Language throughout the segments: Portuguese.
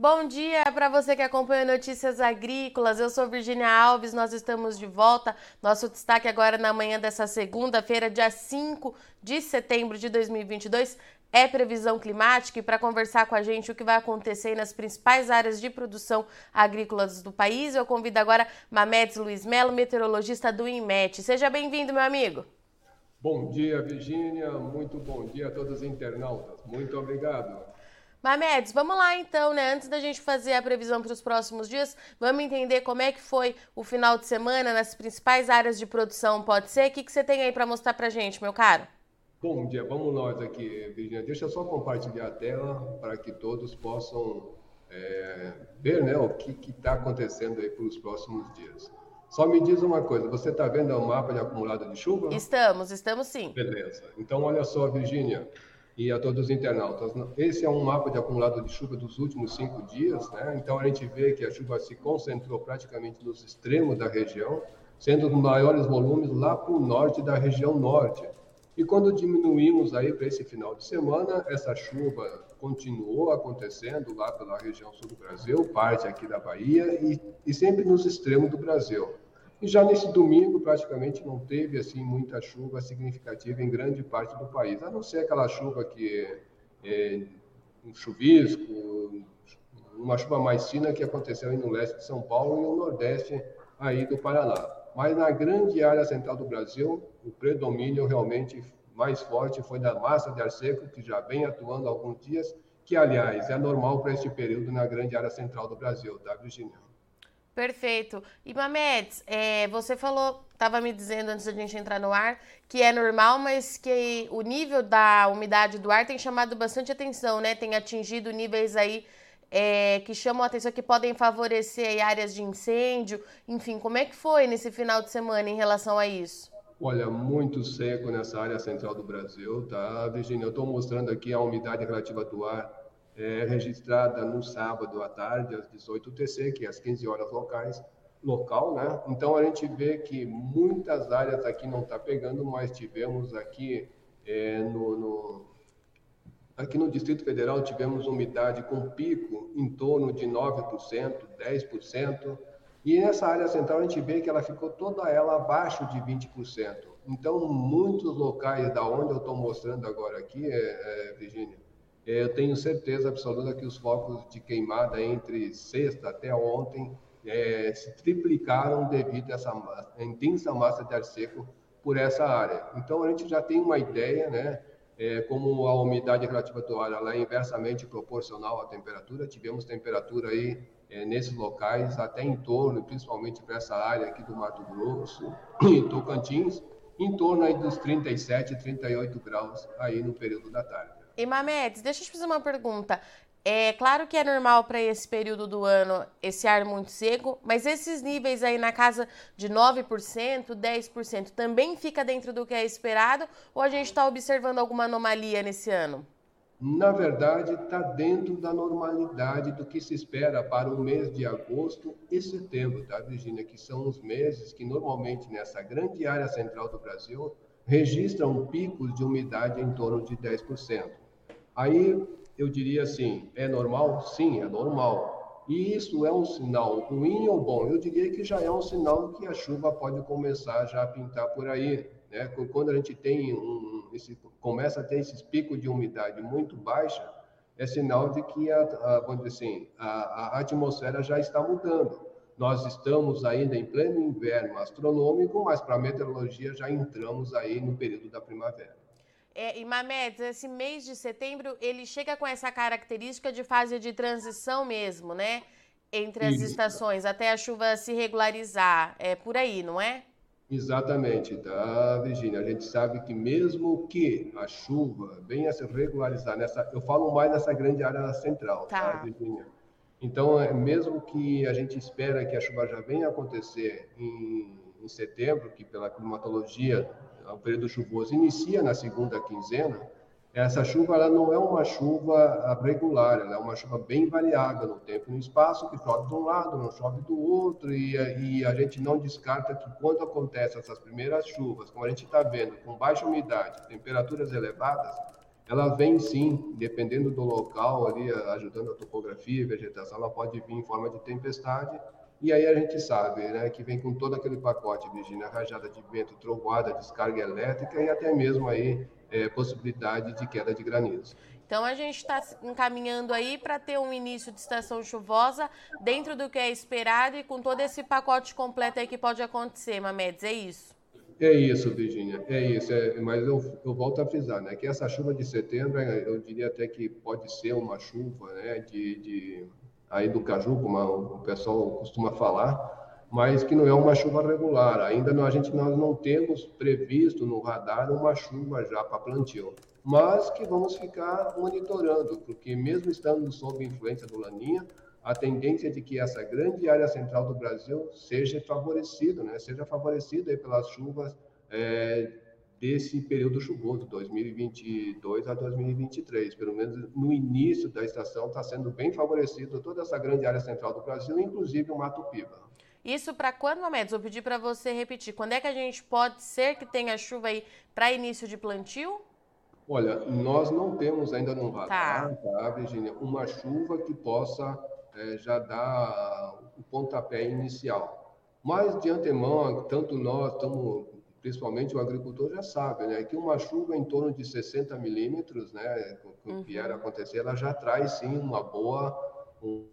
Bom dia para você que acompanha Notícias Agrícolas. Eu sou Virginia Alves, nós estamos de volta. Nosso destaque agora na manhã dessa segunda-feira, dia 5 de setembro de 2022, é previsão climática e para conversar com a gente o que vai acontecer nas principais áreas de produção agrícolas do país, eu convido agora Mamedes Luiz Melo, meteorologista do INMET. Seja bem-vindo, meu amigo. Bom dia, Virginia. Muito bom dia a todos os internautas. Muito obrigado. Mamedes, vamos lá então, né? Antes da gente fazer a previsão para os próximos dias, vamos entender como é que foi o final de semana nas principais áreas de produção, pode ser? O que, que você tem aí para mostrar para a gente, meu caro? Bom dia, vamos nós aqui, Virginia. Deixa eu só compartilhar a tela para que todos possam é, ver né, o que está acontecendo aí para os próximos dias. Só me diz uma coisa, você está vendo o mapa de acumulado de chuva? Estamos, estamos sim. Beleza. Então, olha só, Virginia e a todos os internautas. Esse é um mapa de acumulado de chuva dos últimos cinco dias, né? Então a gente vê que a chuva se concentrou praticamente nos extremos da região, sendo os maiores volumes lá para o norte da região norte. E quando diminuímos aí para esse final de semana, essa chuva continuou acontecendo lá pela região sul do Brasil, parte aqui da Bahia e, e sempre nos extremos do Brasil. E já nesse domingo, praticamente não teve assim muita chuva significativa em grande parte do país, a não ser aquela chuva que é um chuvisco, uma chuva mais fina que aconteceu aí no leste de São Paulo e no nordeste aí do Paraná. Mas na grande área central do Brasil, o predomínio realmente mais forte foi da massa de ar seco, que já vem atuando há alguns dias, que, aliás, é normal para este período na grande área central do Brasil, tá, Virginia? Perfeito. E Mamedes, é, você falou, estava me dizendo antes da gente entrar no ar, que é normal, mas que o nível da umidade do ar tem chamado bastante atenção, né? Tem atingido níveis aí é, que chamam a atenção, que podem favorecer áreas de incêndio. Enfim, como é que foi nesse final de semana em relação a isso? Olha, muito seco nessa área central do Brasil, tá, Virginia? Eu estou mostrando aqui a umidade relativa do ar é, registrada no sábado à tarde, às 18 UTC, que é às 15 horas locais, local, né? Então a gente vê que muitas áreas aqui não está pegando, mas tivemos aqui é, no, no, aqui no Distrito Federal tivemos umidade com pico em torno de 9%, 10%, e nessa área central a gente vê que ela ficou toda ela abaixo de 20%. Então, muitos locais da onde eu estou mostrando agora aqui, é, é, Virginia, é, eu tenho certeza absoluta que os focos de queimada entre sexta até ontem é, se triplicaram devido a essa intensa massa de ar seco por essa área. Então a gente já tem uma ideia, né? É, como a umidade relativa do ar ela é inversamente proporcional à temperatura, tivemos temperatura aí é, nesses locais até em torno, principalmente para essa área aqui do Mato Grosso e Tocantins, em torno aí dos 37, 38 graus aí no período da tarde. E Mamedes, deixa eu te fazer uma pergunta. É claro que é normal para esse período do ano esse ar muito seco, mas esses níveis aí na casa de 9%, 10%, também fica dentro do que é esperado ou a gente está observando alguma anomalia nesse ano? Na verdade, está dentro da normalidade do que se espera para o mês de agosto e setembro, tá, Virginia? Que são os meses que normalmente nessa grande área central do Brasil registram picos de umidade em torno de 10%. Aí eu diria assim, é normal? Sim, é normal. E isso é um sinal ruim ou bom? Eu diria que já é um sinal que a chuva pode começar já a pintar por aí. Né? Quando a gente tem um, esse, começa a ter esses picos de umidade muito baixa, é sinal de que a, a assim, a, a atmosfera já está mudando. Nós estamos ainda em pleno inverno astronômico, mas para a meteorologia já entramos aí no período da primavera. É, e Mamedes, esse mês de setembro, ele chega com essa característica de fase de transição mesmo, né? Entre as Isso. estações, até a chuva se regularizar. É por aí, não é? Exatamente, tá, Virginia? A gente sabe que mesmo que a chuva venha se regularizar nessa, eu falo mais nessa grande área central, tá, tá Virginia? Então, é, mesmo que a gente espera que a chuva já venha acontecer em, em setembro, que pela climatologia o período chuvoso inicia na segunda quinzena, essa chuva ela não é uma chuva regular, ela é uma chuva bem variável no tempo e no espaço, que chove de um lado, não chove do outro, e, e a gente não descarta que quando acontecem essas primeiras chuvas, como a gente está vendo, com baixa umidade, temperaturas elevadas, ela vem sim, dependendo do local ali, ajudando a topografia e vegetação, ela pode vir em forma de tempestade. E aí a gente sabe, né, que vem com todo aquele pacote, Virginia, rajada de vento, trovoada, descarga elétrica e até mesmo aí é, possibilidade de queda de granizo. Então a gente está encaminhando aí para ter um início de estação chuvosa dentro do que é esperado e com todo esse pacote completo aí que pode acontecer, Mamedes, é isso? É isso, Virginia, é isso. É, mas eu, eu, volto a frisar, né, que essa chuva de setembro, eu diria até que pode ser uma chuva, né, de, de aí do caju, como o pessoal costuma falar, mas que não é uma chuva regular. Ainda não, a gente nós não temos previsto no radar uma chuva já para plantio, mas que vamos ficar monitorando, porque mesmo estando sob influência do laninha, a tendência de que essa grande área central do Brasil seja favorecido, né? Seja favorecido aí pelas chuvas é, desse período chuvoso, 2022 a 2023. Pelo menos no início da estação está sendo bem favorecido toda essa grande área central do Brasil, inclusive o Mato Piba. Isso para quando, Mamedes? Vou pedir para você repetir. Quando é que a gente pode ser que tenha chuva aí para início de plantio? Olha, nós não temos ainda no radar, tá, tá Virginia, uma chuva que possa é, já dá o pontapé inicial. Mas, de antemão, tanto nós, tamo, principalmente o agricultor já sabe, né, que uma chuva em torno de 60 milímetros, né, que uhum. vier a acontecer, ela já traz, sim, uma boa... Um...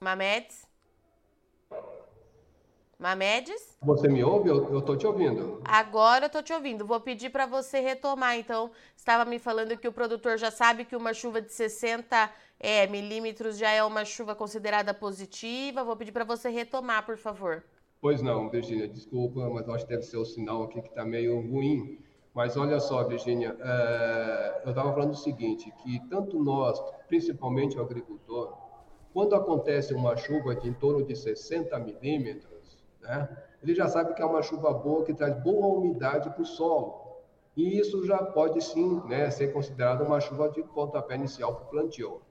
Mamedes? Mamedes? Você me ouve? Eu estou te ouvindo. Agora eu estou te ouvindo. Vou pedir para você retomar. Então, estava me falando que o produtor já sabe que uma chuva de 60 é, milímetros já é uma chuva considerada positiva. Vou pedir para você retomar, por favor. Pois não, Virginia, desculpa, mas acho que deve ser o sinal aqui que está meio ruim. Mas olha só, Virginia, é, eu estava falando o seguinte, que tanto nós, principalmente o agricultor, quando acontece uma chuva de em torno de 60 milímetros, né? ele já sabe que é uma chuva boa que traz boa umidade para o solo. E isso já pode sim né, ser considerado uma chuva de pontapé inicial para o plantio.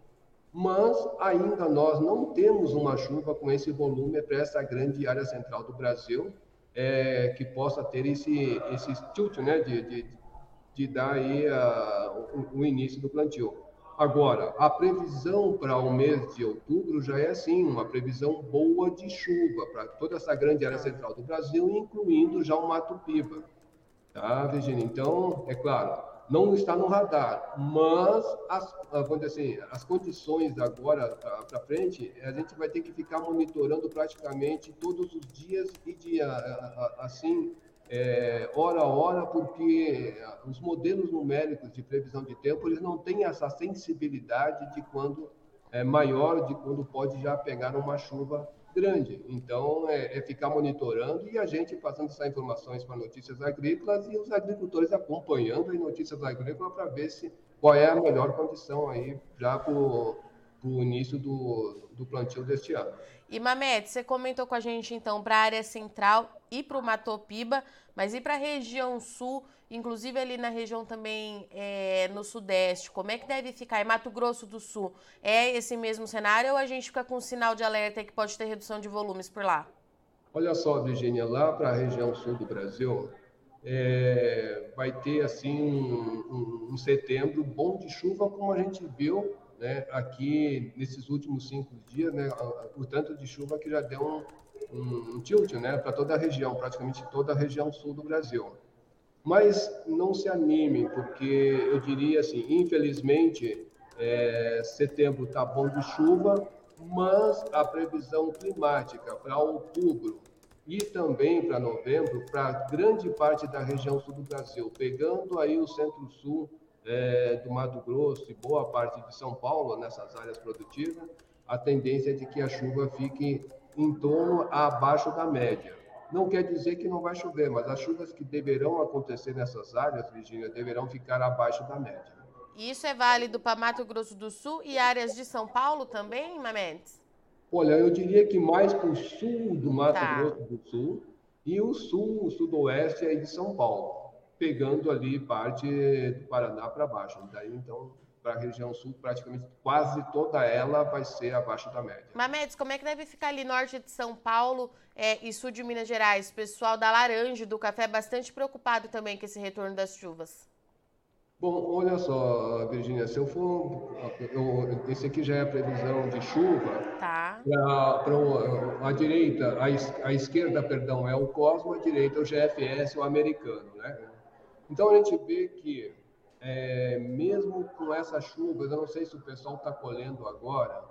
Mas ainda nós não temos uma chuva com esse volume para essa grande área central do Brasil, é, que possa ter esse, esse tilt né, de, de, de dar aí uh, o, o início do plantio. Agora, a previsão para o mês de outubro já é assim, uma previsão boa de chuva para toda essa grande área central do Brasil, incluindo já o Mato Piba. Tá, Virginia? Então, é claro, não está no radar, mas as, vamos assim, as condições agora para frente, a gente vai ter que ficar monitorando praticamente todos os dias e dia, assim, é, hora a hora, porque os modelos numéricos de previsão de tempo eles não têm essa sensibilidade de quando é maior, de quando pode já pegar uma chuva grande. Então, é, é ficar monitorando e a gente passando essas informações para notícias agrícolas e os agricultores acompanhando as notícias agrícolas para ver se qual é a melhor condição aí já para o início do, do plantio deste ano. E Mamete, você comentou com a gente então para a área central e para o Matopiba, mas e para a região sul, inclusive ali na região também é, no sudeste, como é que deve ficar? Em Mato Grosso do Sul, é esse mesmo cenário ou a gente fica com um sinal de alerta que pode ter redução de volumes por lá? Olha só, Virginia, lá para a região sul do Brasil, é, vai ter assim um, um, um setembro bom de chuva, como a gente viu né, aqui nesses últimos cinco dias, né, o tanto de chuva que já deu um, um, um tilt né, para toda a região, praticamente toda a região sul do Brasil. Mas não se animem, porque eu diria assim, infelizmente, é, setembro está bom de chuva, mas a previsão climática para outubro e também para novembro, para grande parte da região sul do Brasil, pegando aí o centro-sul, é, do Mato Grosso e boa parte de São Paulo, nessas áreas produtivas, a tendência é de que a chuva fique em torno abaixo da média. Não quer dizer que não vai chover, mas as chuvas que deverão acontecer nessas áreas, Virgínia, deverão ficar abaixo da média. Isso é válido para Mato Grosso do Sul e áreas de São Paulo também, Mametes? Olha, eu diria que mais para o sul do Mato tá. Grosso do Sul e o sul, o sudoeste aí de São Paulo pegando ali parte do Paraná para baixo. Daí, então, para a região sul, praticamente quase toda ela vai ser abaixo da média. Mamedes, como é que deve ficar ali norte de São Paulo é, e sul de Minas Gerais? O pessoal da laranja, do café, bastante preocupado também com esse retorno das chuvas. Bom, olha só, Virginia, se eu for. Eu, esse aqui já é a previsão de chuva. Tá. Para a direita, a, a esquerda, perdão, é o Cosmo, a direita é o GFS, o americano, né? Então a gente vê que é, mesmo com essas chuvas, eu não sei se o pessoal está colhendo agora,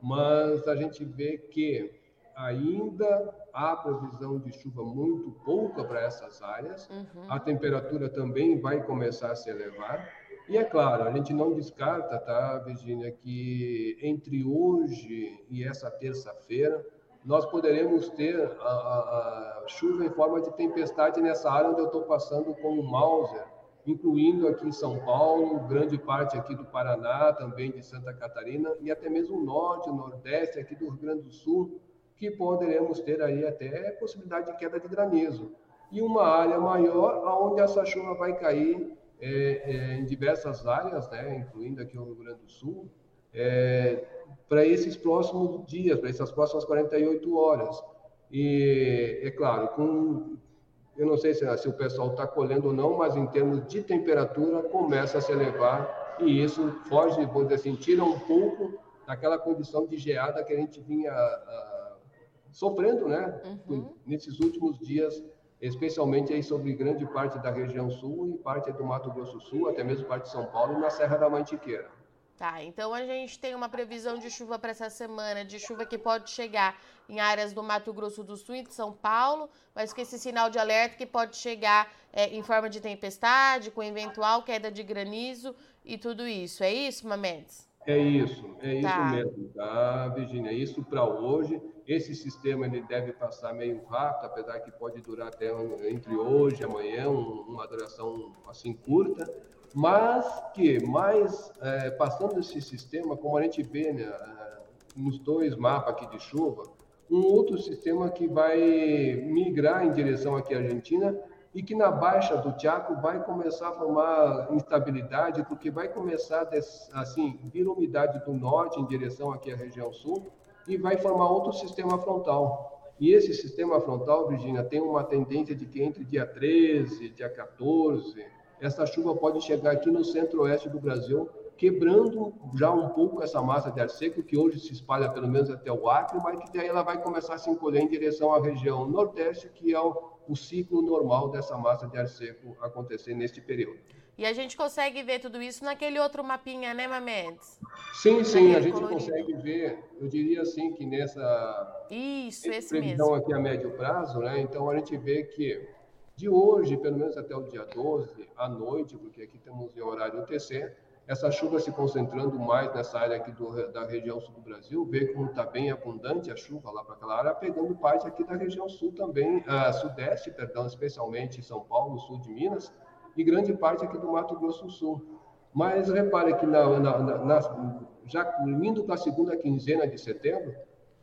mas a gente vê que ainda há previsão de chuva muito pouca para essas áreas, uhum. a temperatura também vai começar a se elevar. E é claro, a gente não descarta, tá, Virginia, que entre hoje e essa terça-feira nós poderemos ter a, a, a, chuva em forma de tempestade nessa área onde eu estou passando com o Mauser incluindo aqui em São Paulo, grande parte aqui do Paraná, também de Santa Catarina e até mesmo o norte, o nordeste aqui do Rio Grande do Sul, que poderemos ter aí até possibilidade de queda de granizo. E uma área maior, onde essa chuva vai cair é, é, em diversas áreas, né, incluindo aqui o Rio Grande do Sul, é, para esses próximos dias, para essas próximas 48 horas. E, é claro, com eu não sei se, se o pessoal está colhendo ou não, mas em termos de temperatura começa a se elevar e isso foge, vou dizer assim, tira um pouco daquela condição de geada que a gente vinha uh, sofrendo, né? Uhum. Nesses últimos dias, especialmente aí sobre grande parte da região sul e parte do Mato Grosso Sul, até mesmo parte de São Paulo e na Serra da Mantiqueira. Tá, então a gente tem uma previsão de chuva para essa semana, de chuva que pode chegar em áreas do Mato Grosso do Sul e de São Paulo, mas com esse sinal de alerta que pode chegar é, em forma de tempestade, com eventual queda de granizo e tudo isso. É isso, Mamedes? É isso, é tá. isso mesmo, tá, Virginia? É isso para hoje. Esse sistema ele deve passar meio rápido, apesar que pode durar até entre hoje e amanhã, uma duração assim curta mas que mais é, passando esse sistema, como a gente vê né, nos dois mapas aqui de chuva, um outro sistema que vai migrar em direção aqui à Argentina e que na baixa do Chaco vai começar a formar instabilidade, porque vai começar assim vir umidade do norte em direção aqui à região sul e vai formar outro sistema frontal. E esse sistema frontal, Virginia, tem uma tendência de que entre dia 13, dia 14, essa chuva pode chegar aqui no centro-oeste do Brasil, quebrando já um pouco essa massa de ar seco, que hoje se espalha pelo menos até o Acre, mas que daí ela vai começar a se encolher em direção à região nordeste, que é o, o ciclo normal dessa massa de ar seco acontecer neste período. E a gente consegue ver tudo isso naquele outro mapinha, né, Mamedes? Sim, sim, a gente colorido. consegue ver. Eu diria assim que nessa isso, esse previsão mesmo. aqui a médio prazo, né? Então a gente vê que de hoje, pelo menos até o dia 12, à noite, porque aqui temos em horário UTC, essa chuva se concentrando mais nessa área aqui do, da região sul do Brasil, vê como está bem abundante a chuva lá para aquela área, pegando parte aqui da região sul também, uh, sudeste, perdão, especialmente São Paulo, sul de Minas, e grande parte aqui do Mato Grosso do Sul. Mas repare que na, na, na, já indo para a segunda quinzena de setembro,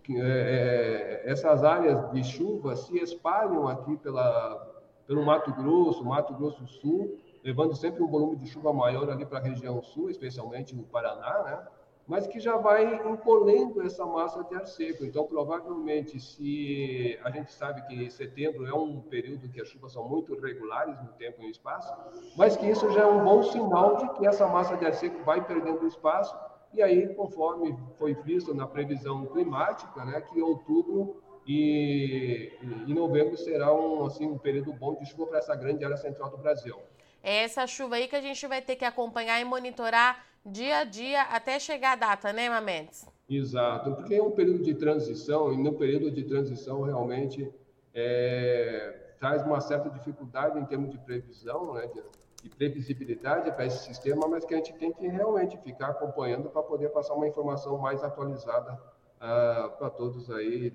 que, é, essas áreas de chuva se espalham aqui pela, pelo Mato Grosso, Mato Grosso Sul, levando sempre um volume de chuva maior ali para a região sul, especialmente no Paraná, né? mas que já vai encolhendo essa massa de ar seco. Então, provavelmente, se a gente sabe que setembro é um período que as chuvas são muito regulares no tempo e no espaço, mas que isso já é um bom sinal de que essa massa de ar seco vai perdendo espaço, e aí, conforme foi visto na previsão climática, né, que outubro e em novembro será um, assim, um período bom de chuva para essa grande área central do Brasil. É essa chuva aí que a gente vai ter que acompanhar e monitorar dia a dia até chegar a data, né, Mamedes? Exato, porque é um período de transição e no período de transição realmente é, traz uma certa dificuldade em termos de previsão, né, de, de previsibilidade para esse sistema, mas que a gente tem que realmente ficar acompanhando para poder passar uma informação mais atualizada uh, para todos aí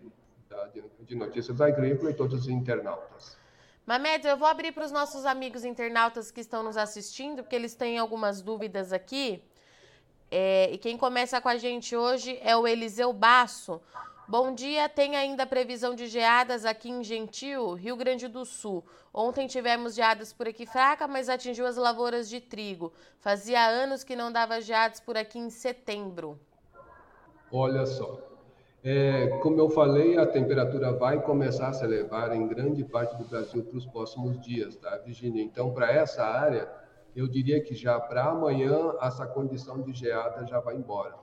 de notícias agrícolas e todos os internautas. Mamed, eu vou abrir para os nossos amigos internautas que estão nos assistindo, porque eles têm algumas dúvidas aqui. É, e quem começa com a gente hoje é o Eliseu Basso. Bom dia, tem ainda previsão de geadas aqui em Gentil, Rio Grande do Sul. Ontem tivemos geadas por aqui fraca, mas atingiu as lavouras de trigo. Fazia anos que não dava geadas por aqui em setembro. Olha só, é, como eu falei, a temperatura vai começar a se elevar em grande parte do Brasil para os próximos dias, tá, Virginia? Então, para essa área, eu diria que já para amanhã essa condição de geada já vai embora.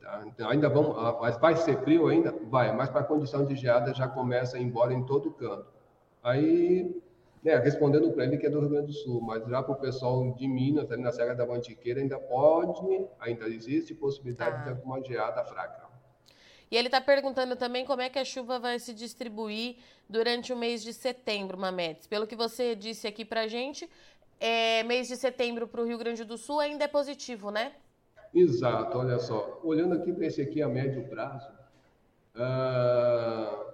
Tá? Então, ainda vamos, ah, mas vai ser frio ainda? Vai, mas para a condição de geada já começa a ir embora em todo canto. Aí, né, respondendo para ele que é do Rio Grande do Sul, mas já para o pessoal de Minas, ali na Serra da Mantiqueira, ainda pode, ainda existe possibilidade ah. de alguma geada fraca. E ele está perguntando também como é que a chuva vai se distribuir durante o mês de setembro, Mametes. Pelo que você disse aqui para gente, é, mês de setembro para o Rio Grande do Sul ainda é positivo, né? Exato, olha só. Olhando aqui para esse aqui a médio prazo, uh,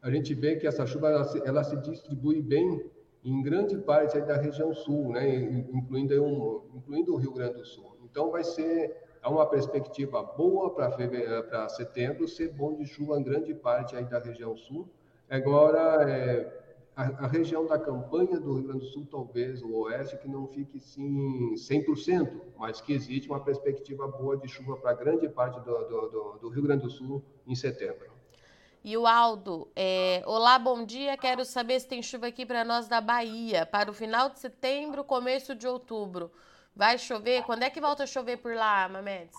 a gente vê que essa chuva ela se, ela se, distribui bem em grande parte da região sul, né, incluindo, um, incluindo o Rio Grande do Sul. Então, vai ser é uma perspectiva boa para setembro, ser bom de chuva em grande parte aí da região sul. Agora, é, a, a, região da campanha do Rio Grande do Sul, talvez o oeste, que não fique sim 100%, mas que existe uma perspectiva boa de chuva para grande parte do, do, do, do, Rio Grande do Sul em setembro. E o Aldo, é, olá, bom dia. Quero saber se tem chuva aqui para nós da Bahia, para o final de setembro, começo de outubro. Vai chover? Quando é que volta a chover por lá, Mamedes?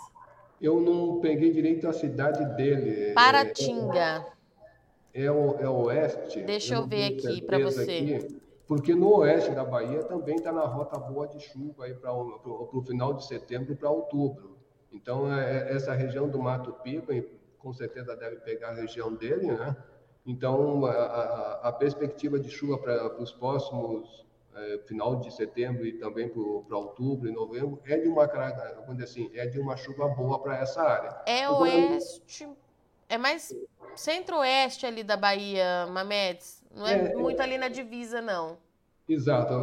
Eu não peguei direito a cidade dele. Paratinga. É, é o, é o oeste. Deixa eu, eu ver aqui para você. Aqui, porque no oeste da Bahia também está na rota boa de chuva para o final de setembro para outubro. Então, é, é, essa região do Mato Piba, com certeza deve pegar a região dele, né? Então, a, a, a perspectiva de chuva para os próximos é, final de setembro e também para outubro e novembro é de uma assim, é de uma chuva boa para essa área. É oeste, é mais centro-oeste ali da Bahia, Mamedes. Não é, é, muito ali na divisa, não. Exato.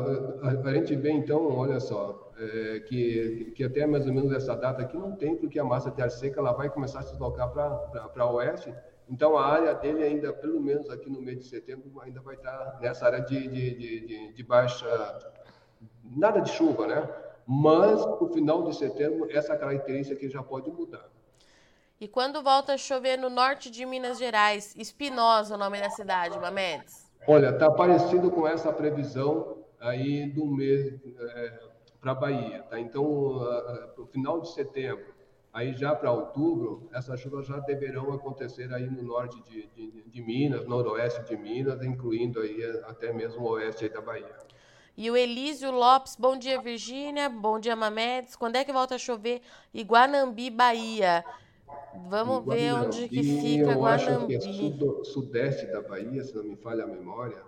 A, gente vê, então, olha só, é, que, que até mais ou menos essa data aqui não tem, porque a massa ar seca ela vai começar a se deslocar para oeste. Então, a área dele ainda, pelo menos aqui no mês de setembro, ainda vai estar nessa área de, de, de, de baixa... Nada de chuva, né? Mas, no final de setembro, essa característica já pode mudar. E quando volta a chover no norte de Minas Gerais? Espinosa, o nome da cidade, Mamedes. Olha, está parecido com essa previsão aí do mês é, para a Bahia, tá? Então, uh, para o final de setembro, aí já para outubro, essas chuvas já deverão acontecer aí no norte de, de, de, Minas, noroeste de Minas, incluindo aí até mesmo o oeste da Bahia. E o Elísio Lopes, bom dia Virgínia, bom dia Mamedes. Quando é que volta a chover? Iguanambi, Bahia. Vamos ver onde que fica eu Guanambi. Acho que é sudeste da Bahia, se não me falha a memória.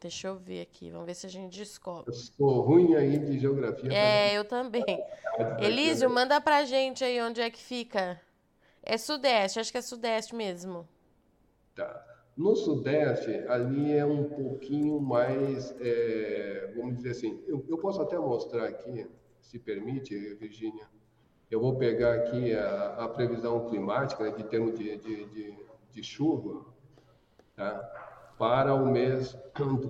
Deixa eu ver aqui, vamos ver se a gente descobre. Eu sou ruim aí de geografia. É, eu também. Elísio, manda pra gente aí onde é que fica. É sudeste, acho que é sudeste mesmo. Tá. No sudeste, ali é um pouquinho mais, é, vamos dizer assim, eu, eu posso até mostrar aqui, se permite, Virgínia. Eu vou pegar aqui a, a previsão climática né, de termos de, de, de, de chuva tá? Para o mês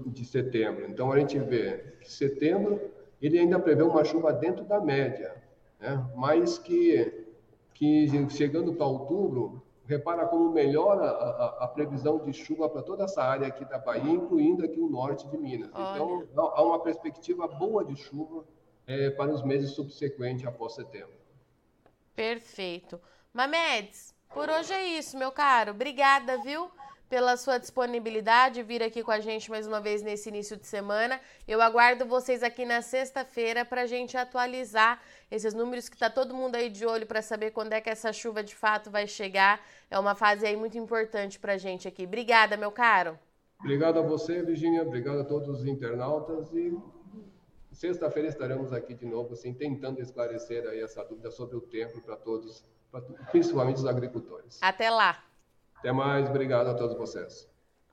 de setembro. Então, a gente vê que setembro ele ainda prevê uma chuva dentro da média, né? mas que, que chegando para outubro, repara como melhora a, a, a, previsão de chuva para toda essa área aqui da Bahia, incluindo aqui o norte de Minas. Então, Olha. Então, há uma perspectiva boa de chuva é, para os meses subsequentes após setembro. Perfeito. Mamedes, por hoje é isso, meu caro. Obrigada, viu? Pela sua disponibilidade, vir aqui com a gente mais uma vez nesse início de semana. Eu aguardo vocês aqui na sexta-feira para a gente atualizar esses números que está todo mundo aí de olho para saber quando é que essa chuva de fato vai chegar. É uma fase aí muito importante para a gente aqui. Obrigada, meu caro. Obrigado a você, Virginia. Obrigado a todos os internautas e Sexta-feira estaremos aqui de novo, assim, tentando esclarecer aí essa dúvida sobre o tempo para todos, pra, principalmente os agricultores. Até lá. Até mais, obrigado a todos vocês.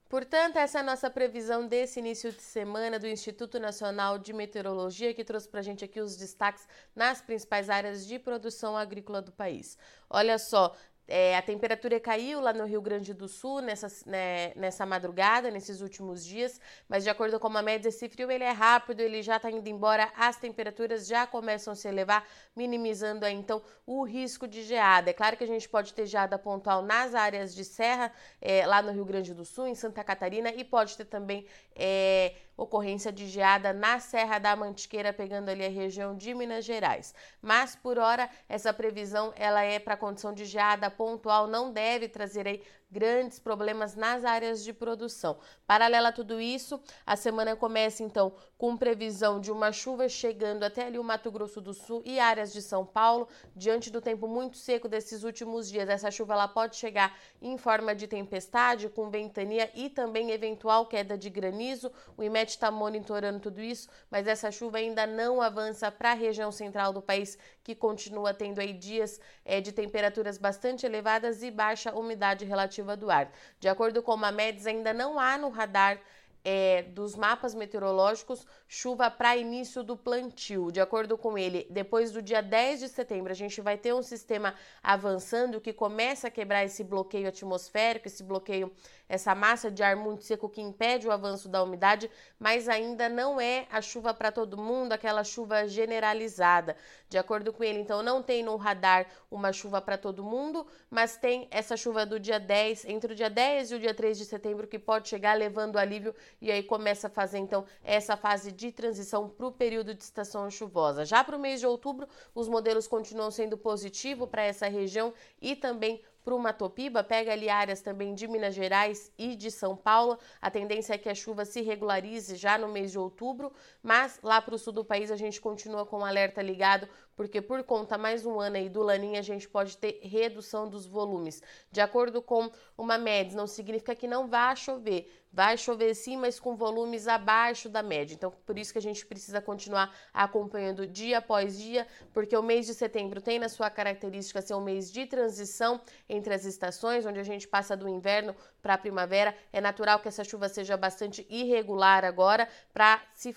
Portanto, essa é a nossa previsão desse início de semana do Instituto Nacional de Meteorologia, que trouxe para a gente aqui os destaques nas principais áreas de produção agrícola do país. Olha só, É, a temperatura caiu lá no Rio Grande do Sul nessa, né, nessa madrugada, nesses últimos dias, mas de acordo com a média, esse frio ele é rápido, ele já está indo embora, as temperaturas já começam a se elevar, minimizando aí, então o risco de geada. É claro que a gente pode ter geada pontual nas áreas de serra, é, lá no Rio Grande do Sul, em Santa Catarina, e pode ter também é, ocorrência de geada na Serra da Mantiqueira, pegando ali a região de Minas Gerais. Mas por hora essa previsão ela é para condição de geada pontual, não deve trazer aí grandes problemas nas áreas de produção. Paralela a tudo isso, a semana começa então com previsão de uma chuva chegando até ali o Mato Grosso do Sul e áreas de São Paulo, diante do tempo muito seco desses últimos dias. Essa chuva ela pode chegar em forma de tempestade, com ventania e também eventual queda de granizo. O IMET está monitorando tudo isso, mas essa chuva ainda não avança para a região central do país, que continua tendo aí dias é, de temperaturas bastante elevadas e baixa umidade relativa do ar. De acordo com a MEDS, ainda não há no radar é, dos mapas meteorológicos chuva para início do plantio. De acordo com ele, depois do dia 10 de setembro, a gente vai ter um sistema avançando que começa a quebrar esse bloqueio atmosférico, esse bloqueio, essa massa de ar muito seco que impede o avanço da umidade, mas ainda não é a chuva para todo mundo, aquela chuva generalizada. De acordo com ele, então não tem no radar uma chuva para todo mundo, mas tem essa chuva do dia 10, entre o dia 10 e o dia 3 de setembro, que pode chegar levando alívio e aí começa a fazer então essa fase de transição para o período de estação chuvosa. Já para o mês de outubro, os modelos continuam sendo positivos para essa região e também para o Matopiba, pega ali áreas também de Minas Gerais e de São Paulo. A tendência é que a chuva se regularize já no mês de outubro, mas lá para o sul do país a gente continua com o alerta ligado, porque por conta mais um ano aí do Laninha a gente pode ter redução dos volumes. De acordo com uma média, não significa que não vá chover, Vai chover sim, mas com volumes abaixo da média. Então, por isso que a gente precisa continuar acompanhando dia após dia, porque o mês de setembro tem na sua característica ser um mês de transição entre as estações, onde a gente passa do inverno para a primavera. É natural que essa chuva seja bastante irregular agora para se,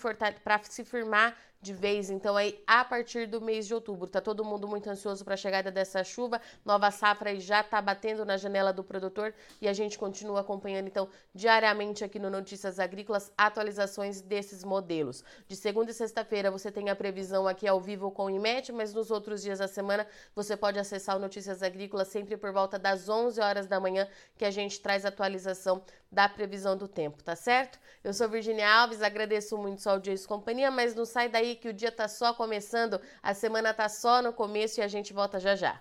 se firmar de vez, então aí a partir do mês de outubro. Tá todo mundo muito ansioso para a chegada dessa chuva. Nova safra já tá batendo na janela do produtor e a gente continua acompanhando então diariamente aqui no Notícias Agrícolas atualizações desses modelos. De segunda e sexta-feira você tem a previsão aqui ao vivo com o IMET, mas nos outros dias da semana você pode acessar o Notícias Agrícolas sempre por volta das 11 horas da manhã que a gente traz atualização da previsão do tempo, tá certo? Eu sou Virginia Alves, agradeço muito sua audiência e companhia, mas não sai daí que o dia tá só começando, a semana tá só no começo e a gente volta já já.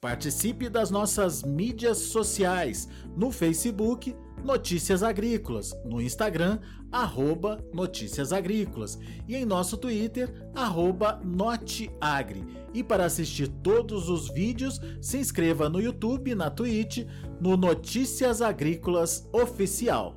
Participe das nossas mídias sociais no Facebook Notícias Agrícolas, no Instagram arroba Notícias Agrícolas e em nosso Twitter arroba Noteagri. E para assistir todos os vídeos, se inscreva no YouTube, na Twitch, no Notícias Agrícolas Oficial.